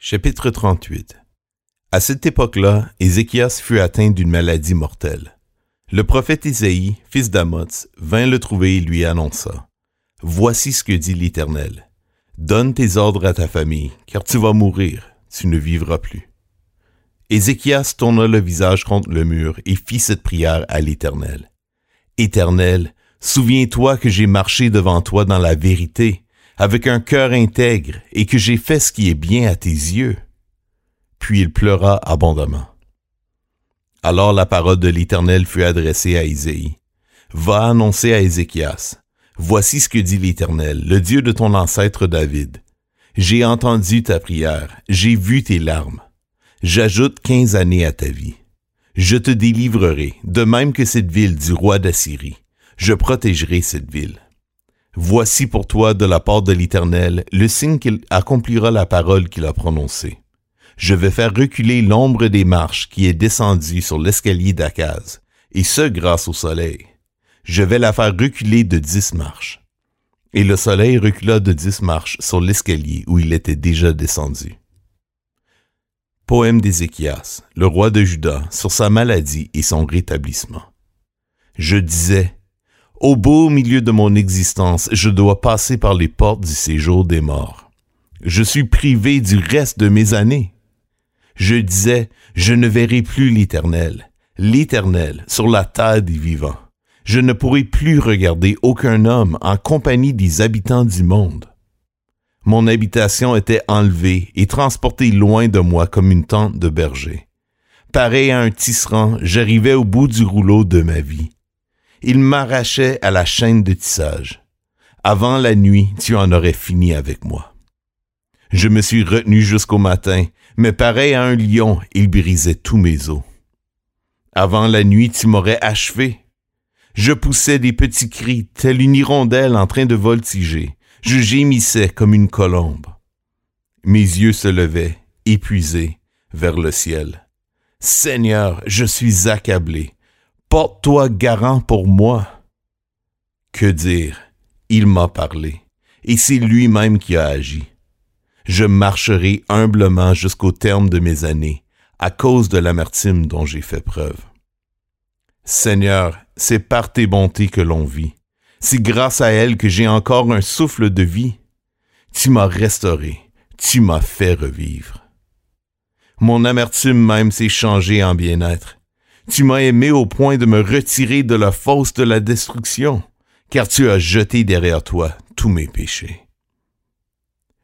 Chapitre 38 À cette époque-là, Ézéchias fut atteint d'une maladie mortelle. Le prophète Isaïe, fils d'Amoz, vint le trouver et lui annonça Voici ce que dit l'Éternel. Donne tes ordres à ta famille, car tu vas mourir, tu ne vivras plus. Ézéchias tourna le visage contre le mur et fit cette prière à l'Éternel. Éternel, souviens-toi que j'ai marché devant toi dans la vérité, avec un cœur intègre, et que j'ai fait ce qui est bien à tes yeux. Puis il pleura abondamment. Alors la parole de l'Éternel fut adressée à Isaïe. Va annoncer à Ézéchias. Voici ce que dit l'Éternel, le Dieu de ton ancêtre David. J'ai entendu ta prière, j'ai vu tes larmes. J'ajoute quinze années à ta vie. Je te délivrerai, de même que cette ville du roi d'Assyrie. Je protégerai cette ville. Voici pour toi de la part de l'Éternel le signe qu'il accomplira la parole qu'il a prononcée. Je vais faire reculer l'ombre des marches qui est descendue sur l'escalier d'Akaz, et ce grâce au soleil. Je vais la faire reculer de dix marches. Et le soleil recula de dix marches sur l'escalier où il était déjà descendu. Poème d'Ézéchias, le roi de Juda, sur sa maladie et son rétablissement. Je disais, au beau milieu de mon existence, je dois passer par les portes du séjour des morts. Je suis privé du reste de mes années. Je disais, je ne verrai plus l'Éternel, l'Éternel sur la terre des vivants. Je ne pourrai plus regarder aucun homme en compagnie des habitants du monde. Mon habitation était enlevée et transportée loin de moi comme une tente de berger. Pareil à un tisserand, j'arrivais au bout du rouleau de ma vie il m'arrachait à la chaîne de tissage. Avant la nuit, tu en aurais fini avec moi. Je me suis retenu jusqu'au matin, mais pareil à un lion, il brisait tous mes os. Avant la nuit, tu m'aurais achevé. Je poussais des petits cris, telle une hirondelle en train de voltiger. Je gémissais comme une colombe. Mes yeux se levaient, épuisés, vers le ciel. Seigneur, je suis accablé porte-toi garant pour moi. Que dire? Il m'a parlé, et c'est lui-même qui a agi. Je marcherai humblement jusqu'au terme de mes années, à cause de l'amertume dont j'ai fait preuve. Seigneur, c'est par tes bontés que l'on vit. C'est grâce à elles que j'ai encore un souffle de vie. Tu m'as restauré, tu m'as fait revivre. Mon amertume même s'est changée en bien-être. Tu m'as aimé au point de me retirer de la fosse de la destruction, car tu as jeté derrière toi tous mes péchés.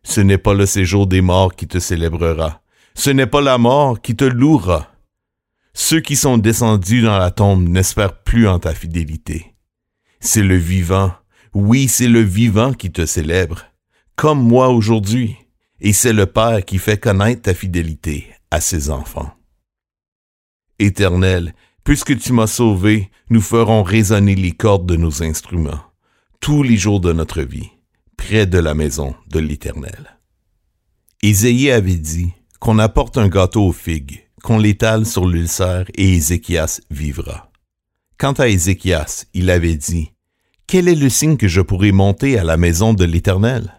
Ce n'est pas le séjour des morts qui te célébrera, ce n'est pas la mort qui te louera. Ceux qui sont descendus dans la tombe n'espèrent plus en ta fidélité. C'est le vivant, oui, c'est le vivant qui te célèbre, comme moi aujourd'hui, et c'est le Père qui fait connaître ta fidélité à ses enfants. Éternel, puisque tu m'as sauvé, nous ferons résonner les cordes de nos instruments, tous les jours de notre vie, près de la maison de l'Éternel. Ésaïe avait dit qu'on apporte un gâteau aux figues, qu'on l'étale sur l'ulcère et Ézéchias vivra. Quant à Ézéchias, il avait dit, Quel est le signe que je pourrai monter à la maison de l'Éternel?